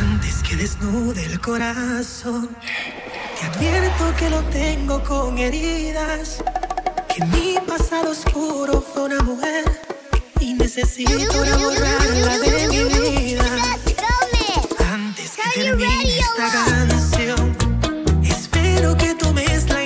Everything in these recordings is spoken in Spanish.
Antes que desnude el corazón, te advierto que lo tengo con heridas. Que mi pasado oscuro fue una mujer y necesito borrarla de mi vida. Antes que termine esta canción, espero que tomes la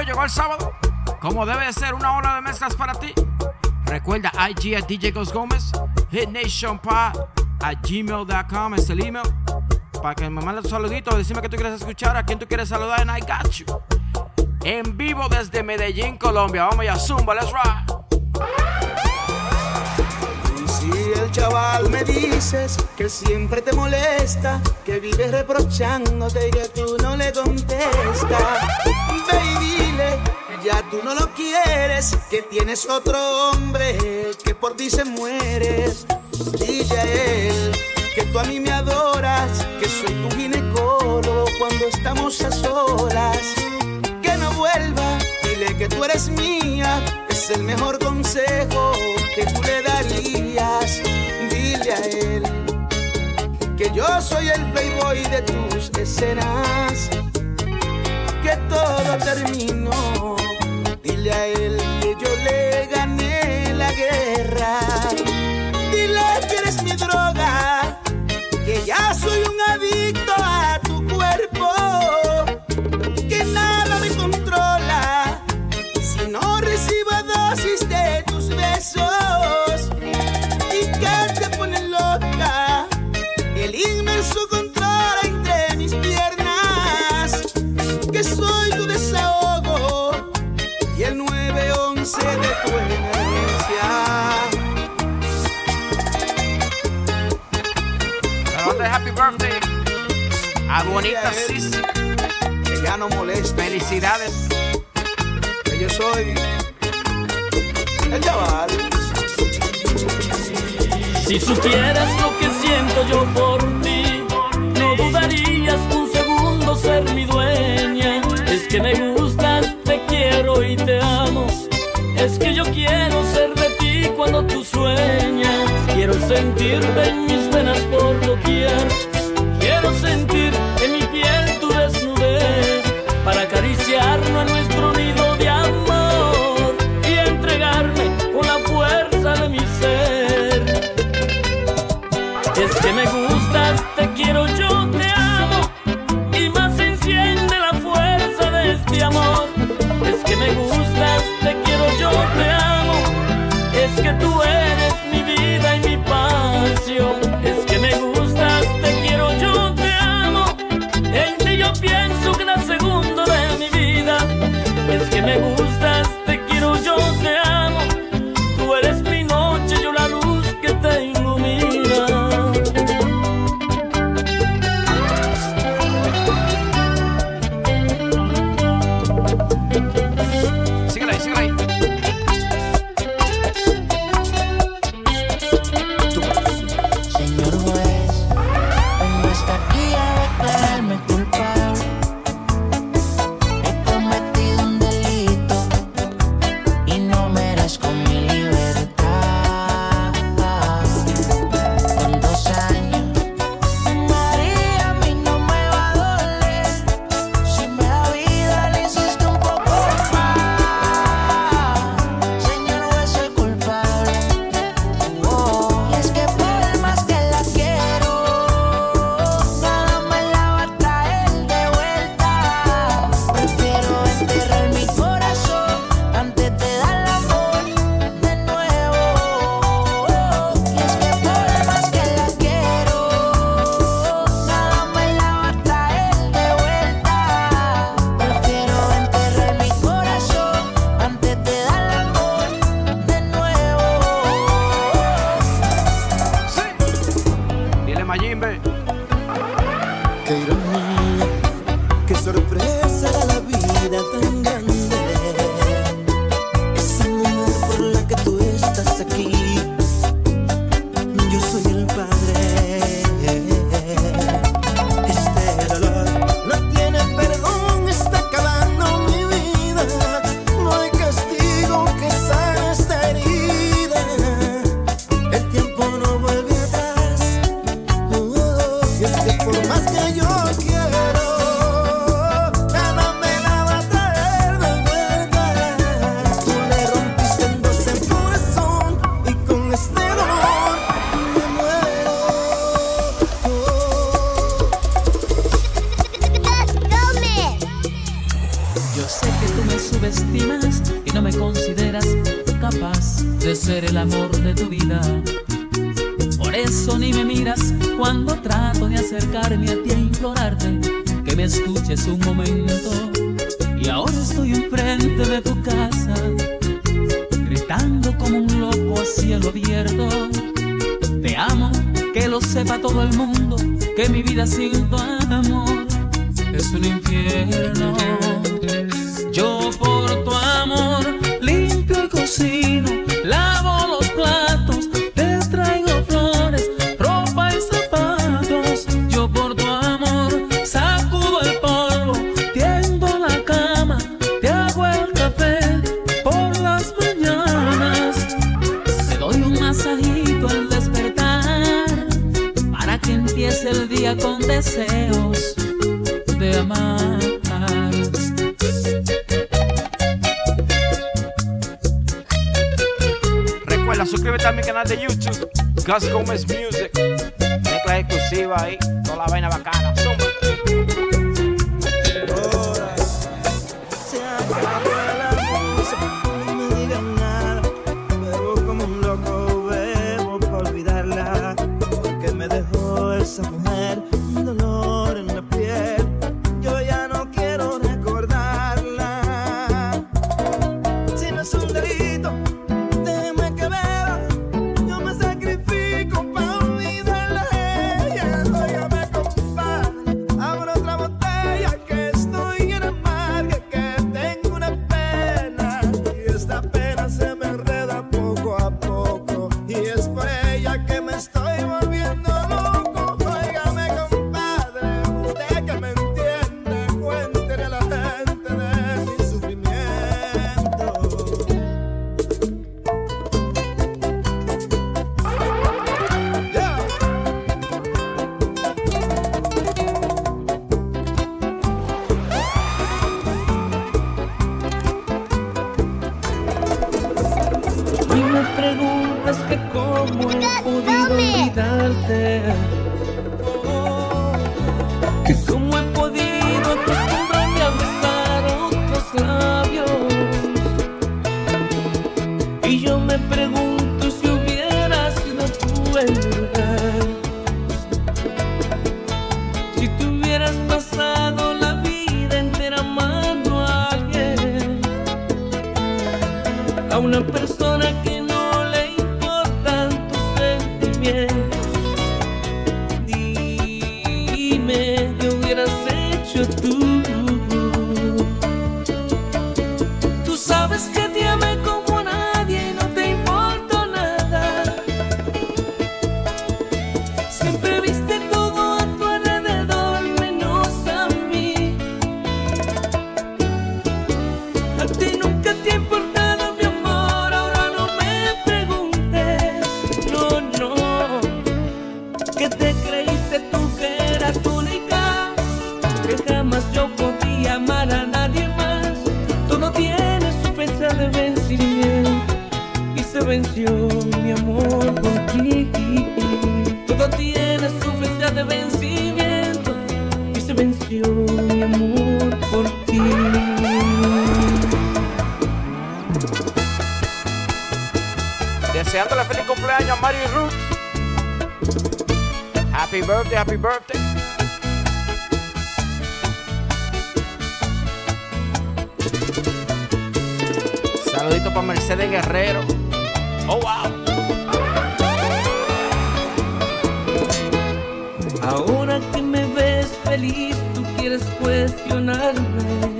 Contigo. Llegó el sábado. Como debe de ser una hora de mezclas para ti. Recuerda IG a DJ Ghost Gómez. Hit Nation Pod a gmail.com es el email. Para que me mandes un saludito. Decime que tú quieres escuchar. A quién tú quieres saludar. And I got you. En vivo desde Medellín, Colombia. Vamos ya, Zumba. Let's ride. Y si el chaval me dices que siempre te molesta, que vives reprochándote y que tú no le contestas, ya tú no lo quieres, que tienes otro hombre que por ti se muere. Dile a él que tú a mí me adoras, que soy tu ginecólogo cuando estamos a solas que no vuelva. Dile que tú eres mía, es el mejor consejo que tú le darías. Dile a él que yo soy el playboy de tus escenas, que todo terminó. Dile a él que yo le gané la guerra. Dile que eres mi droga, Ah, a bonitas. Que ya no molesta. Felicidades. Que yo soy el chaval. Si supieras lo que siento yo por ti, no dudarías un segundo ser mi dueña. Es que me gustas, te quiero y te amo. Es que yo quiero ser de ti cuando tú sueñas. Quiero sentirte en mi deseos de amar. Recuerda, suscríbete a mi canal de YouTube, Gus Gomez Music. Mezcla exclusiva ahí, toda la vaina bacana. sabes que como Feliz cumpleaños a Mario y Ruth. Happy birthday, happy birthday. Saludito para Mercedes Guerrero. Oh, wow. Ahora que me ves feliz, tú quieres cuestionarme.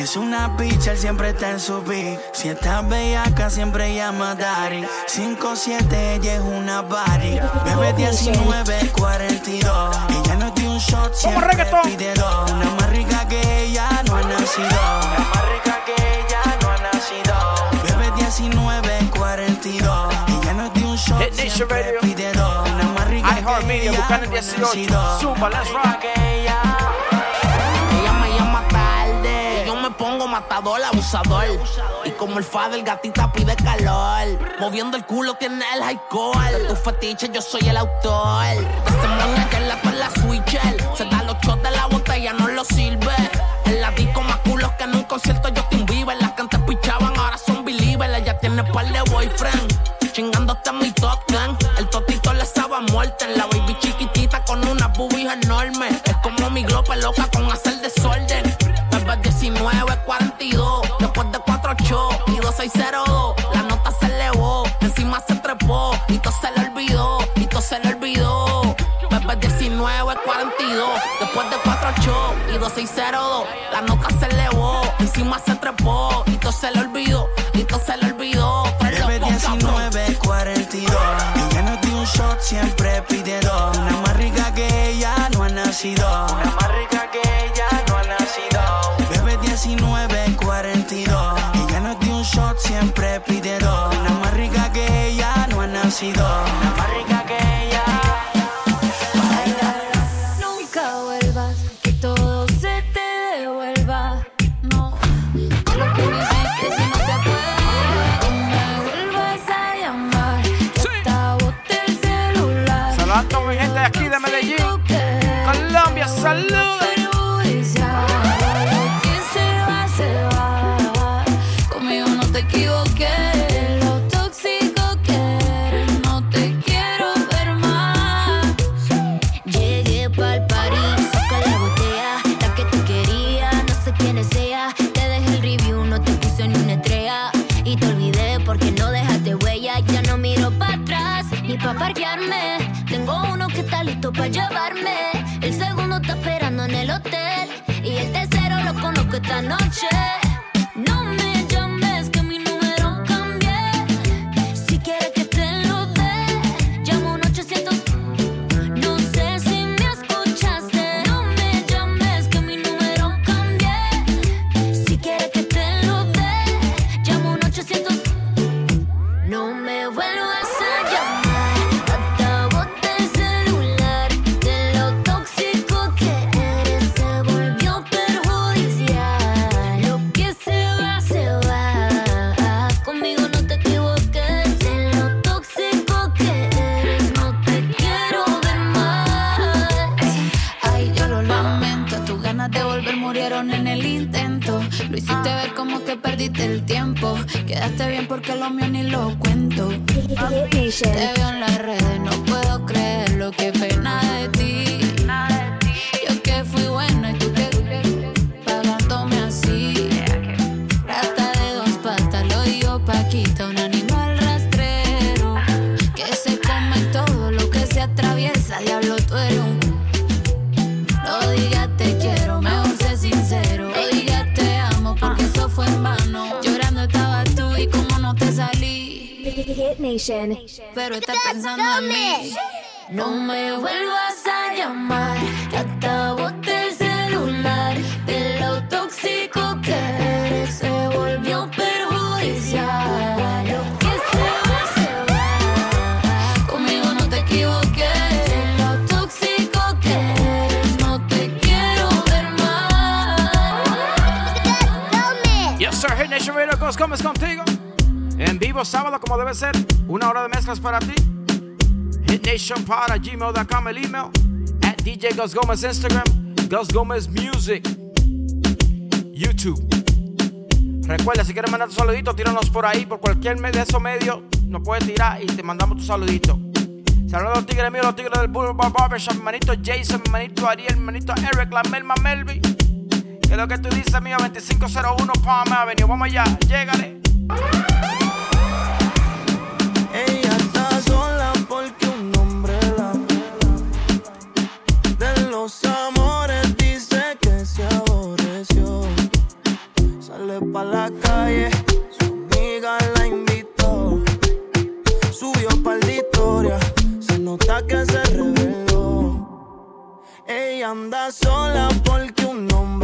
Es una picha, él siempre está en su beat. Si estás bellaca, siempre llama Dari. 5-7, ella es una body. Bebe 19, 42. Ella no es de un shot, siempre pide dos. Una más rica que ella no ha nacido. Una más rica que ella no ha nacido. Bebe 19, 42. Ella no es de un shot, siempre pide dos. Una más rica que iHeartMedia, ella no ha 18. nacido. Zumba, let's Más rica rock. Matador, abusador. Y como el fa del gatita pide calor. Moviendo el culo tiene el high De tu fetiche yo soy el autor. De moña que la con la switcher. Se da los shots de la botella, no lo sirve. En la disco más culos que en un concierto Justin Bieber. Las que antes pichaban ahora son believers. Ella tiene par de boyfriend. Chingando hasta mi top ten. El totito le sabe a muerte. La baby chiquitita con unas boobies enormes. Es como mi glope loca con hacer desorden. Bebé 19, 42. Después de cuatro shows y 2602. La nota se elevó. Encima se trepó. Y todo se le olvidó. Y todo se le olvidó. Bebé 19, 42. Después de cuatro shows y 2602. La nota se elevó. Encima se trepó. Y todo se le olvidó. Y todo se le olvidó. Cabrón. 19, 42. Ella no de un shot, siempre pide dos. Una más rica que ella no ha nacido. Una más rica velocidad. Nation Radio Gómez contigo. En vivo sábado, como debe ser. Una hora de mezclas para ti. HitNationPod at gmail.com el email. At DJ Gus Gómez Instagram. Gus Gómez Music. YouTube. Recuerda, si quieres mandar tu saludito, tíranos por ahí, por cualquier medio de esos medios. Nos puedes tirar y te mandamos tu saludito. Saludos a los tigres míos, los tigres del Boulevard Barbershop, mi manito Jason, mi manito Ariel, mi manito Eric, la Melma Melvi. ¿Qué es lo que tú dices, mío? 2501 Palm Avenue. Vamos allá, llégale. Ella está sola porque un hombre la De los amores dice que se aborreció. Sale pa' la calle, su amiga la invitó. Subió pa' la historia, se nota que se reveló. Ella anda sola porque un hombre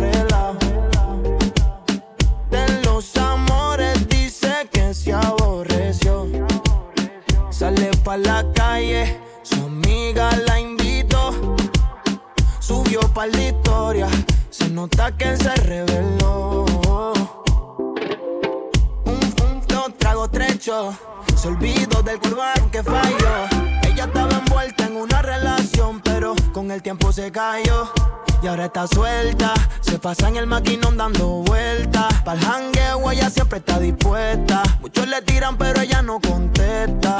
la calle, su amiga la invitó. Subió pa' la historia, se nota que se reveló. Un, un, dos tragos trecho, se olvidó del curván que falló. Ella estaba envuelta en una relación, pero con el tiempo se cayó. Y ahora está suelta, se pasa en el maquinón dando vueltas. Pa'l jangueo ella siempre está dispuesta. Muchos le tiran, pero ella no contesta.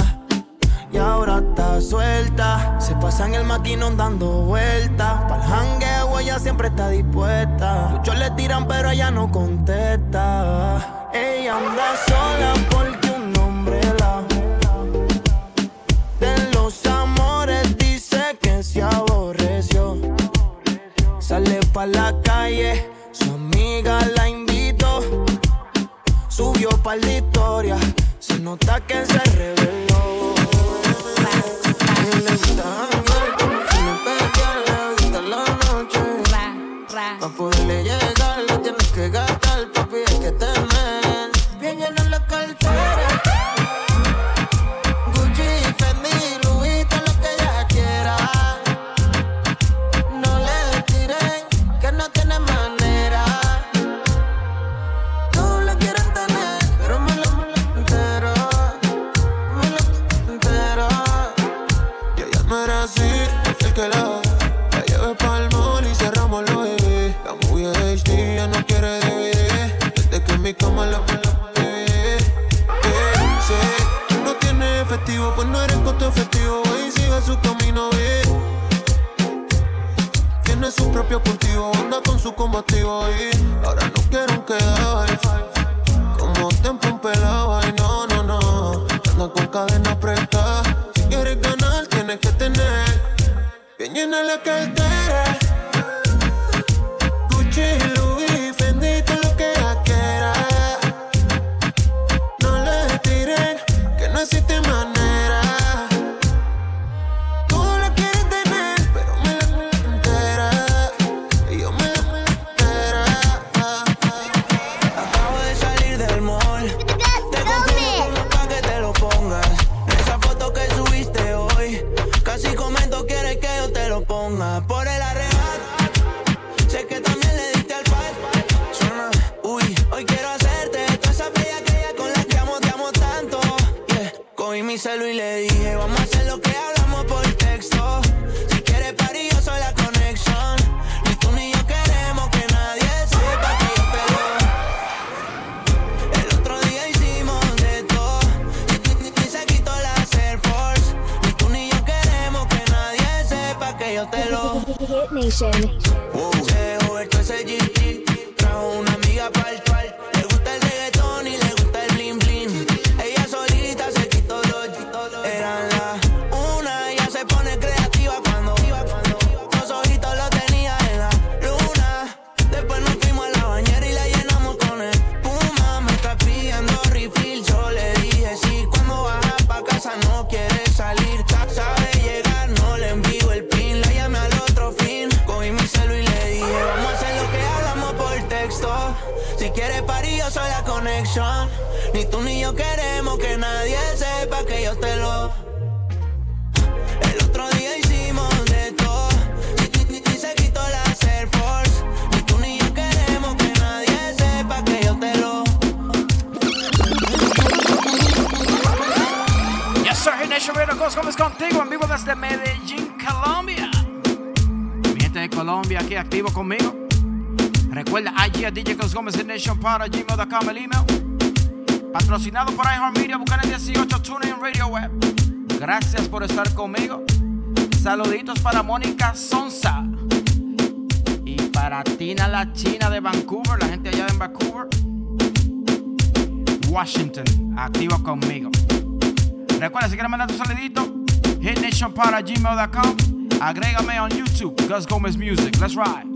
Y ahora está suelta, se pasa en el maquinón dando vueltas. Pa'l jangueo ella siempre está dispuesta. Muchos le tiran, pero ella no contesta. Ella anda sola porque un hombre la de los amores dice que se aborreció. Sale pa' la calle, su amiga la invitó. Subió pa' la historia, se nota que se reveló. la, la lleve pa'l mall y cerramos los bebés. La movie de HD ya no quiere DVD. Desde que en mi cama la pela DVD. Eh, eh, sé, tú no tienes efectivo, pues no eres costo efectivo. Y sigue su camino, ve. Tiene su propio cultivo, anda con su combativo. Y ahora no quiero quedar como tiempo pelado. Llena la cartera. Recuerda IG a DJ Gómez Hit Nation para gmail.com el email. Patrocinado por iHeartMedia, Buchanan 18, TuneIn Radio Web. Gracias por estar conmigo. Saluditos para Mónica Sonsa. Y para Tina la China de Vancouver, la gente allá en Vancouver. Washington, activo conmigo. Recuerda, si quieres mandar tu saludito, hitnationpod@gmail.com. Agrégame on YouTube, Gus Gomez Music. Let's ride.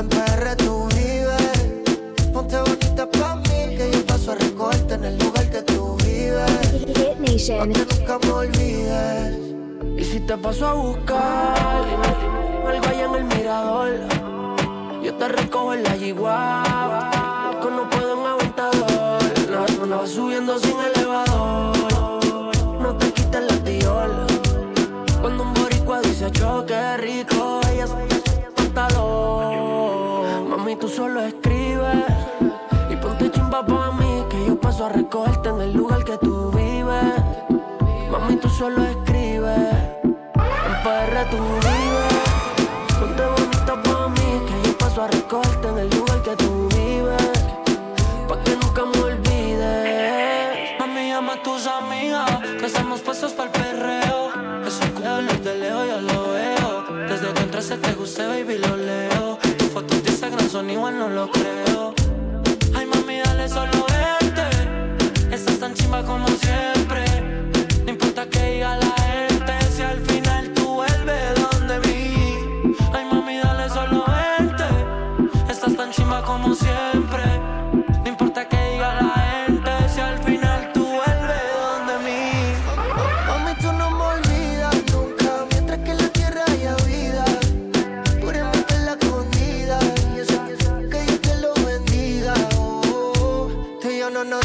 en PR tú vives. Ponte bonita pa' mí que yo paso a recogerte en el lugar que tú vives. Hit Nation. Pa' que nunca me olvides. Y si te paso a buscar algo allá en el mirador, yo te recojo en la yigua. Que no puedo en aventador, no, no vas subiendo sin elevador. No te quites la tiola. Cuando un boricua dice choque rico, ella se recogerte en el lugar que tú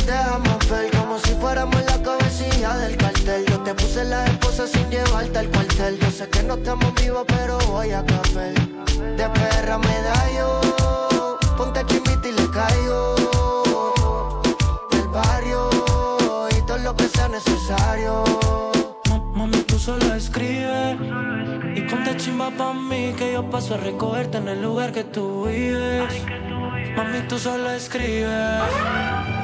dejamos ver como si fuéramos la cabecilla del cartel. Yo te puse la esposa sin llevarte al cuartel. Yo sé que no estamos vivos, pero voy a café. De perra me da yo, ponte chimita y le caigo. Del barrio y todo lo que sea necesario. Mami, tú solo escribes. Y ponte chimba pa' mí, que yo paso a recogerte en el lugar que tú vives. Mami, tú solo escribes.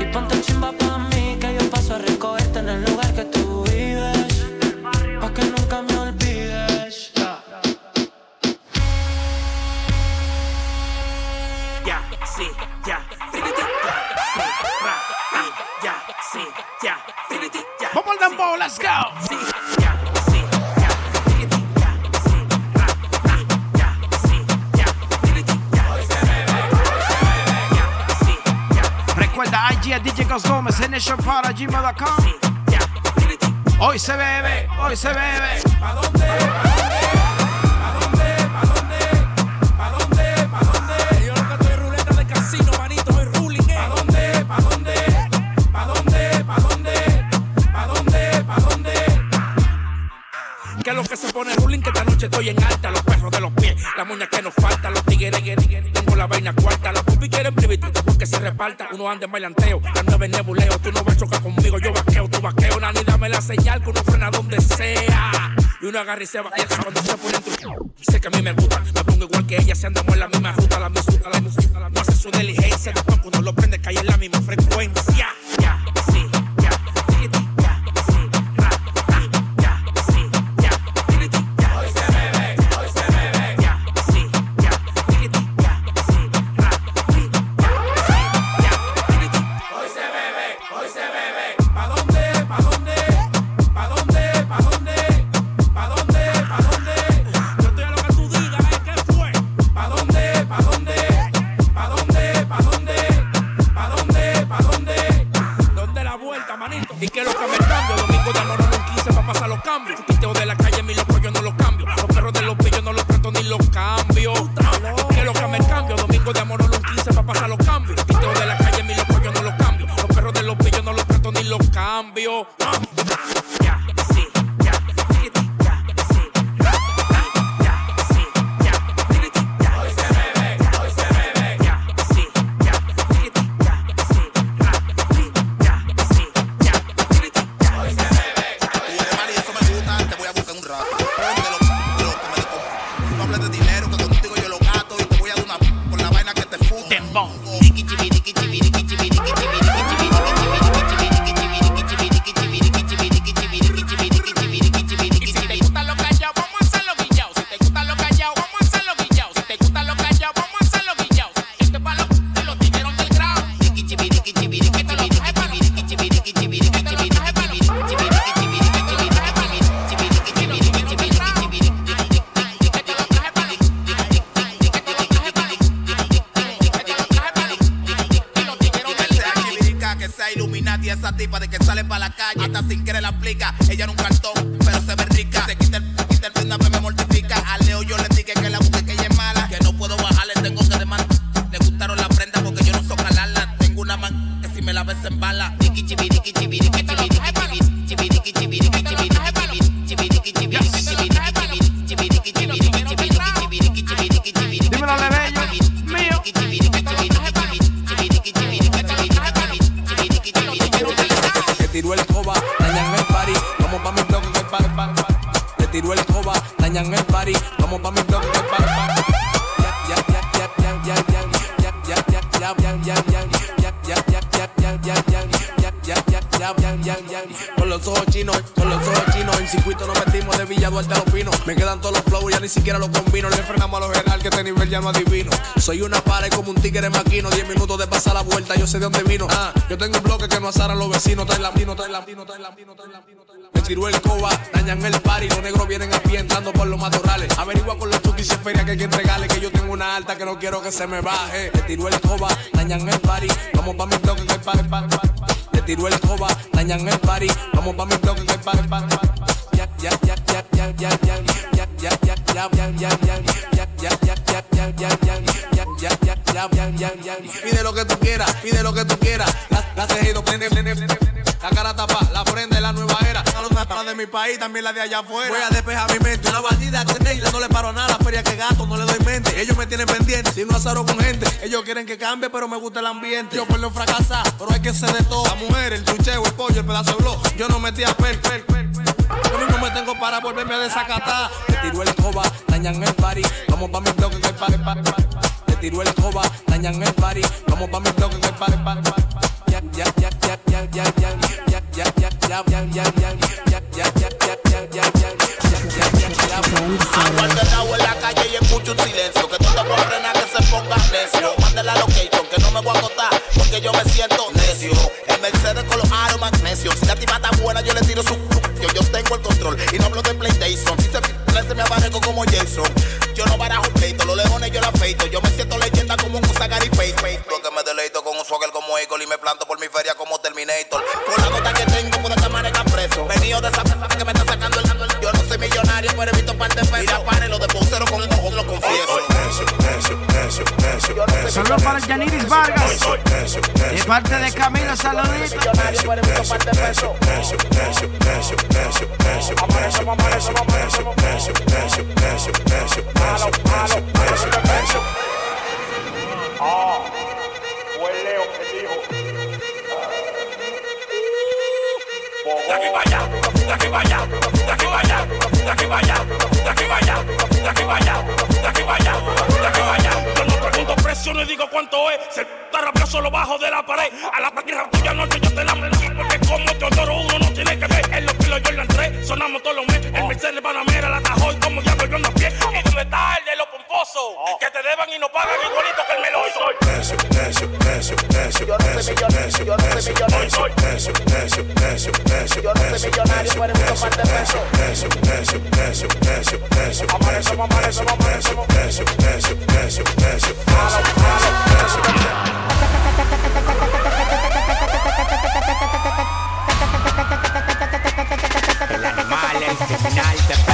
Y ponte el chimba pa' mí que yo paso a recogerte en el lugar que tú vives Pa' que nunca me olvides. Ya, sí, ya, finiti, ya, sí, ya, finiti, ya. Vamos al dambo, let's go. Recuerda IG a DJ Ghost Gómez, para gmail.com. Hoy se bebe, hoy se bebe. ¿Pa dónde? ¿Pa dónde? ¿Pa dónde? ¿Pa dónde? ¿Pa dónde? Yo nunca estoy ruleta de casino, manito, soy ruling, ¿eh? ¿Pa dónde? ¿Pa dónde? ¿Pa dónde? ¿Pa dónde? ¿Pa dónde? ¿Pa dónde? Que es lo que se pone ruling que esta noche estoy en alta, los perros de los pies, la moña que nos falta, los tigres, tengo la vaina cuarta, los pupi quieren privitito porque se reparta, uno anda en bailanteo, la nueve en nebuleo, tú no vas a chocar conmigo, yo vaqueo, tú vaqueo, nani, dame la señal que uno frena donde sea. Y uno agarra y se va, y cuando se pone en tu... Sé que a mí me gusta, me pongo igual que ella, si andamos en la misma ruta, la música, la música, no hace su diligencia, después cuando lo prende cae en la misma frecuencia. Ya, ya. Con los ojos chinos, con los ojos chinos, en circuito nos metimos de Villa Duarte a los pinos. Me quedan todos los flows, ya ni siquiera los combino. Le frenamos a los general que este nivel ya no adivino. Soy una pared como un tigre maquino, 10 minutos de pasar la vuelta, yo sé de dónde vino. Ah, yo tengo un bloque que no asaran los vecinos, trae la vino, trae la vino, trae trae trae tiró el coba, dañan el party, los negros vienen a entrando por los matorrales. Averigua con los chuquis y feria que hay que entregarle, que yo tengo una alta que no quiero que se me baje. Le tiró el coba, dañan el party, vamos pa' mi bloque que el party, pa, pa, pa. Le tiró el coba, dañan el party, vamos pa' mi bloque que el party, Pide lo que tú quieras, pide lo que tú quieras. La, la cejido, prende, prende. La cara tapa, la prende la nueva era. A los natas de mi país, también la de allá afuera. Voy a despejar mi mente. Una bandida Neila no le paro nada. La feria que gasto no le doy mente. Ellos me tienen pendiente. Si no azaro con gente. Ellos quieren que cambie, pero me gusta el ambiente. Yo por no fracasar, pero hay que ser de todo. La mujer, el chucheo, el pollo, el pedazo de blog. Yo no metí a pel, pel, pel. Mismo me tengo para volverme a desacatar. Te tiró el escoba, dañan el party. Vamos pa' mi bloque que party. Te tiró el escoba, dañan el party. Vamos pa' mi bloque que party, party. Ya, ya, ya, ya, ya, ya, ya, ya, ya, ya, ya, ya, ya, ya, ya, ya, ya, ya, ya, agua en la calle y escucho un silencio. Que tú te frenar que se ponga necio. Mande la location que no me voy a acotar porque yo me siento necio. El Mercedes con los aros magnesios. Si la tipa está buena, yo le tiro su control y no hablo de PlayStation. Si se me abarreco como Jason. Saludos para Yaniris Vargas. De parte de Camilo, saluditos. Fue Leo que dijo. De aquí para allá, de aquí para allá, de aquí para allá, yo no soy millonario, pero un par de pesos. final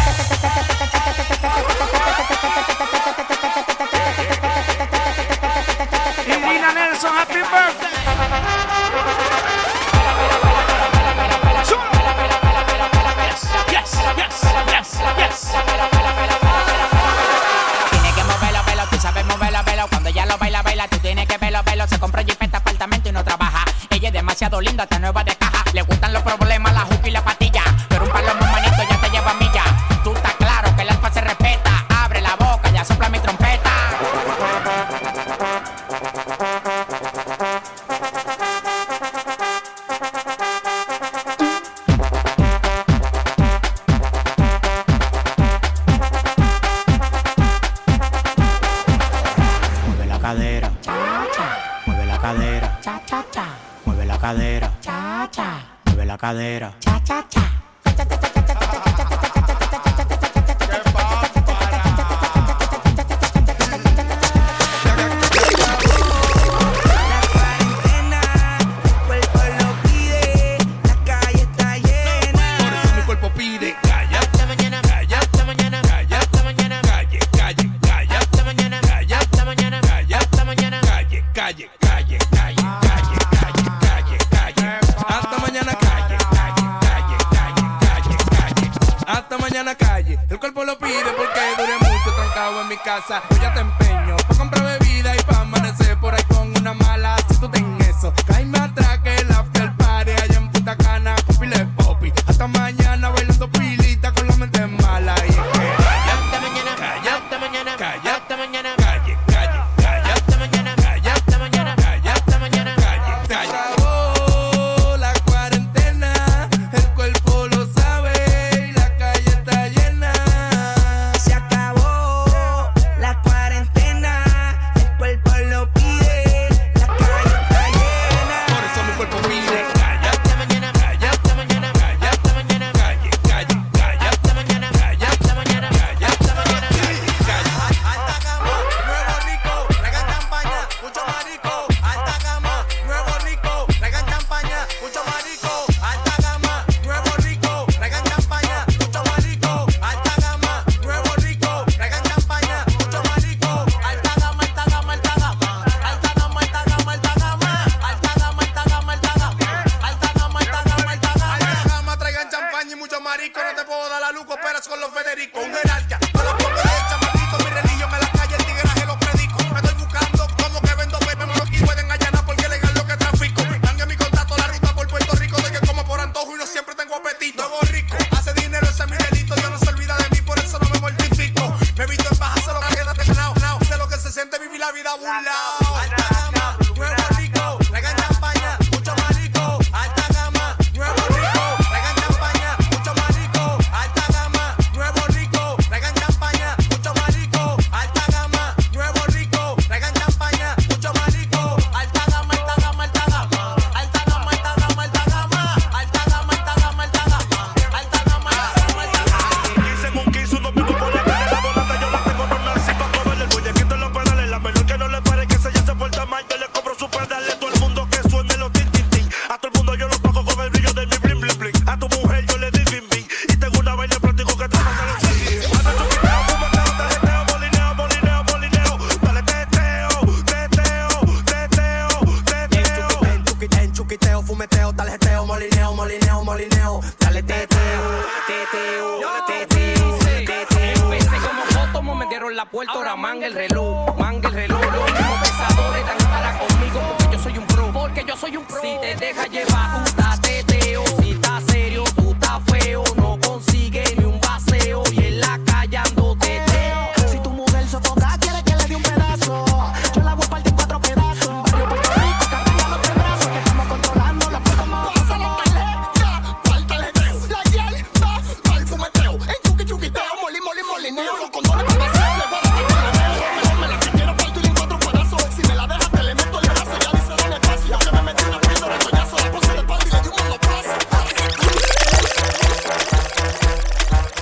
linda, está nueva de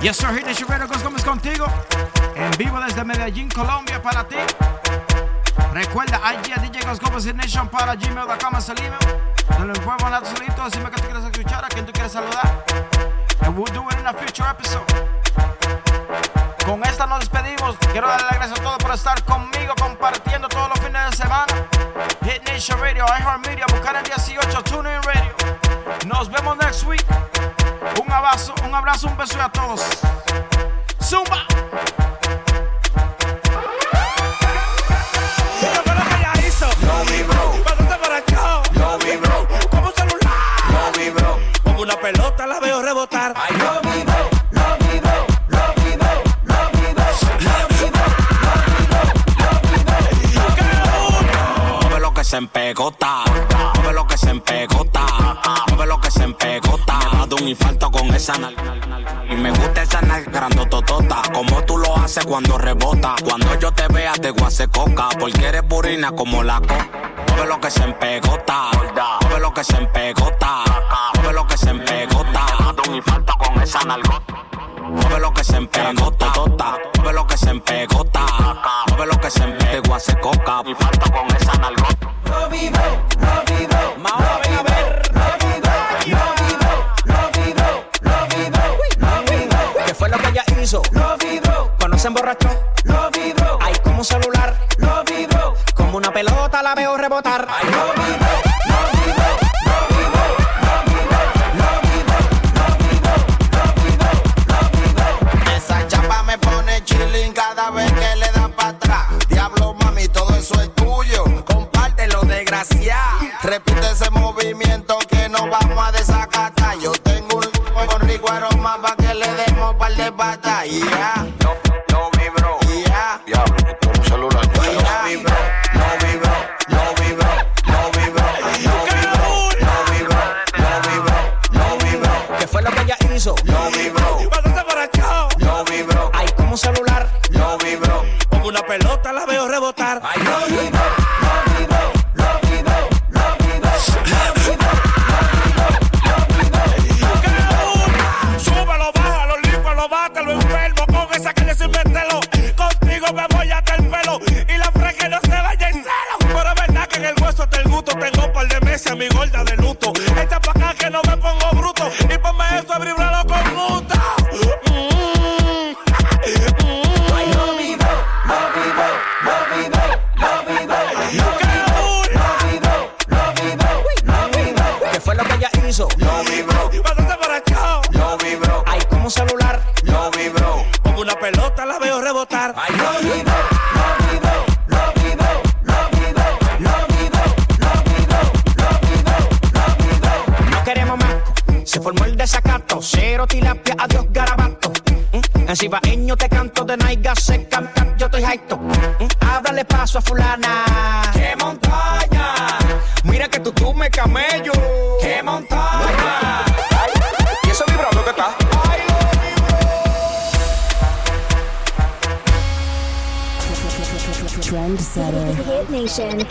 Yes, sir, Hidden Chivero Gómez contigo. En vivo desde Medellín, Colombia, para ti. Recuerda, allí a DJ Gómez Nation para gmail.com es el lo informo nada solito. Decime que tú quieres escuchar, a quien tú quieres saludar. And we'll do it in a future episode. Con esta nos despedimos. Quiero darle las gracias a todos por estar conmigo compartiendo todos los fines de semana. Hit Nation Radio, iHeart Media, buscar el 18 TuneIn Radio. Nos vemos next week un abrazo, un beso a todos. Zumba. grandototota. Como tú lo haces cuando rebota. Cuando yo te vea, te guase coca. Porque eres burina como la coca. Mueve lo que se empegota. Mueve lo que se empegota. Mueve lo que se empegota. Te un infarto con esa nalgota. Mueve lo que se empegota. Mueve lo que se empegota. Mueve lo que se empegota. Te guase coca. Infarto con esa nalgota. Lo vive, lo vive. hizo, lo vibro. Cuando se emborrachó, lo vibro. Ay, como un celular, lo vibro. Como una pelota la veo rebotar. Ay, lo vibro, lo vibro. chilling cada vez que le dan para atrás. Diablo, mami, todo eso es tuyo. Compártelo, desgraciado. Repite ese movimiento de pata, yeah. No, no vibro. Yeah. Ya, un celular. No vibro, no vibro, no vibro, no vibro, no vibro, no vibro, no vibro, no vibro. ¿Qué fue lo que ella hizo? No vibro. Pásate para acá. No vibro. Hay como un celular. No vibro. Pongo una pelota, la veo rebotar. Ay, Nation. Gómez.